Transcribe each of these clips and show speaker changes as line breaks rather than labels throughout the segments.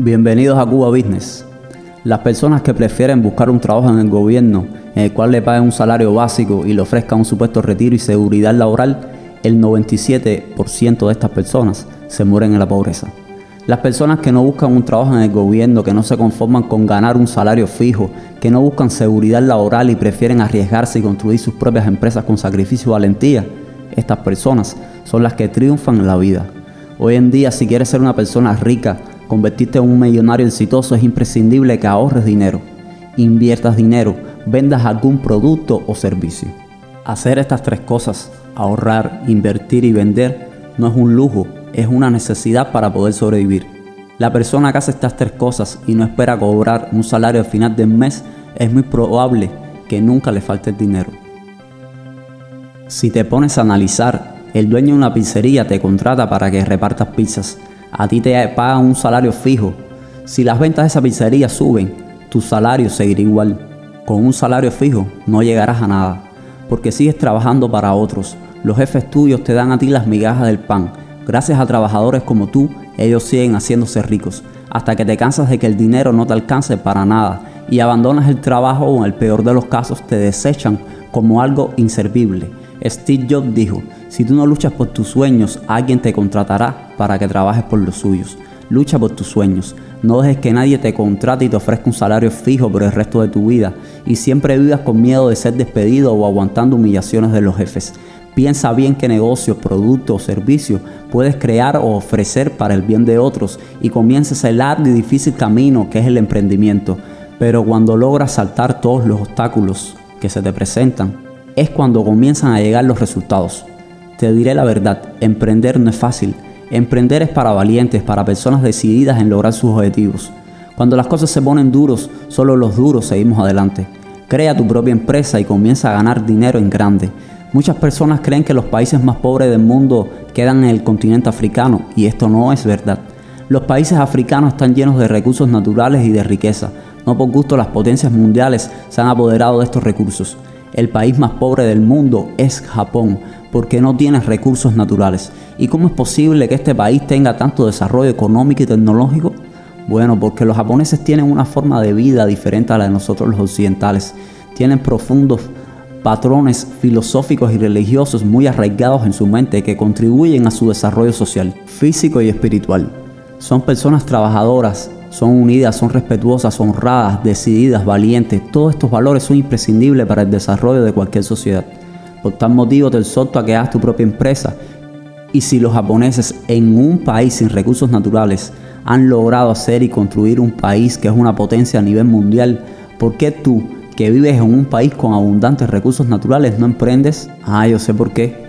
Bienvenidos a Cuba Business. Las personas que prefieren buscar un trabajo en el gobierno en el cual le paguen un salario básico y le ofrezcan un supuesto retiro y seguridad laboral, el 97% de estas personas se mueren en la pobreza. Las personas que no buscan un trabajo en el gobierno, que no se conforman con ganar un salario fijo, que no buscan seguridad laboral y prefieren arriesgarse y construir sus propias empresas con sacrificio y valentía, estas personas son las que triunfan en la vida. Hoy en día, si quieres ser una persona rica, convertirte en un millonario exitoso, es imprescindible que ahorres dinero, inviertas dinero, vendas algún producto o servicio. Hacer estas tres cosas, ahorrar, invertir y vender, no es un lujo, es una necesidad para poder sobrevivir. La persona que hace estas tres cosas y no espera cobrar un salario al final del mes, es muy probable que nunca le falte el dinero. Si te pones a analizar el dueño de una pizzería te contrata para que repartas pizzas. A ti te pagan un salario fijo. Si las ventas de esa pizzería suben, tu salario seguirá igual. Con un salario fijo no llegarás a nada, porque sigues trabajando para otros. Los jefes tuyos te dan a ti las migajas del pan. Gracias a trabajadores como tú, ellos siguen haciéndose ricos, hasta que te cansas de que el dinero no te alcance para nada y abandonas el trabajo o en el peor de los casos te desechan como algo inservible. Steve Jobs dijo, si tú no luchas por tus sueños, alguien te contratará para que trabajes por los suyos. Lucha por tus sueños. No dejes que nadie te contrate y te ofrezca un salario fijo por el resto de tu vida. Y siempre vivas con miedo de ser despedido o aguantando humillaciones de los jefes. Piensa bien qué negocio, producto o servicio puedes crear o ofrecer para el bien de otros y comiences el largo y difícil camino que es el emprendimiento. Pero cuando logras saltar todos los obstáculos que se te presentan, es cuando comienzan a llegar los resultados. Te diré la verdad, emprender no es fácil. Emprender es para valientes, para personas decididas en lograr sus objetivos. Cuando las cosas se ponen duros, solo los duros seguimos adelante. Crea tu propia empresa y comienza a ganar dinero en grande. Muchas personas creen que los países más pobres del mundo quedan en el continente africano y esto no es verdad. Los países africanos están llenos de recursos naturales y de riqueza. No por gusto las potencias mundiales se han apoderado de estos recursos. El país más pobre del mundo es Japón porque no tiene recursos naturales. ¿Y cómo es posible que este país tenga tanto desarrollo económico y tecnológico? Bueno, porque los japoneses tienen una forma de vida diferente a la de nosotros los occidentales. Tienen profundos patrones filosóficos y religiosos muy arraigados en su mente que contribuyen a su desarrollo social, físico y espiritual. Son personas trabajadoras, son unidas, son respetuosas, honradas, decididas, valientes. Todos estos valores son imprescindibles para el desarrollo de cualquier sociedad. Por tal motivo te exhorto a que hagas tu propia empresa. Y si los japoneses en un país sin recursos naturales han logrado hacer y construir un país que es una potencia a nivel mundial, ¿por qué tú, que vives en un país con abundantes recursos naturales, no emprendes? Ah, yo sé por qué.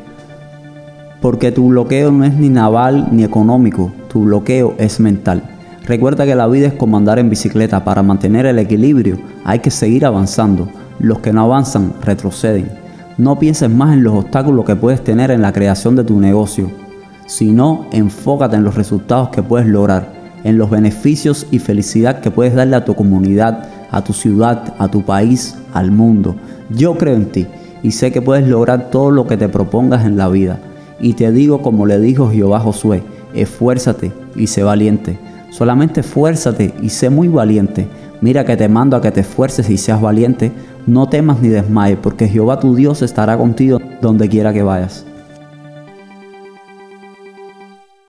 Porque tu bloqueo no es ni naval ni económico, tu bloqueo es mental. Recuerda que la vida es como andar en bicicleta. Para mantener el equilibrio hay que seguir avanzando. Los que no avanzan retroceden. No pienses más en los obstáculos que puedes tener en la creación de tu negocio, sino enfócate en los resultados que puedes lograr, en los beneficios y felicidad que puedes darle a tu comunidad, a tu ciudad, a tu país, al mundo. Yo creo en ti y sé que puedes lograr todo lo que te propongas en la vida. Y te digo como le dijo Jehová Josué, esfuérzate y sé valiente Solamente esfuérzate y sé muy valiente. Mira que te mando a que te esfuerces y seas valiente. No temas ni desmayes, porque Jehová tu Dios estará contigo donde quiera que vayas.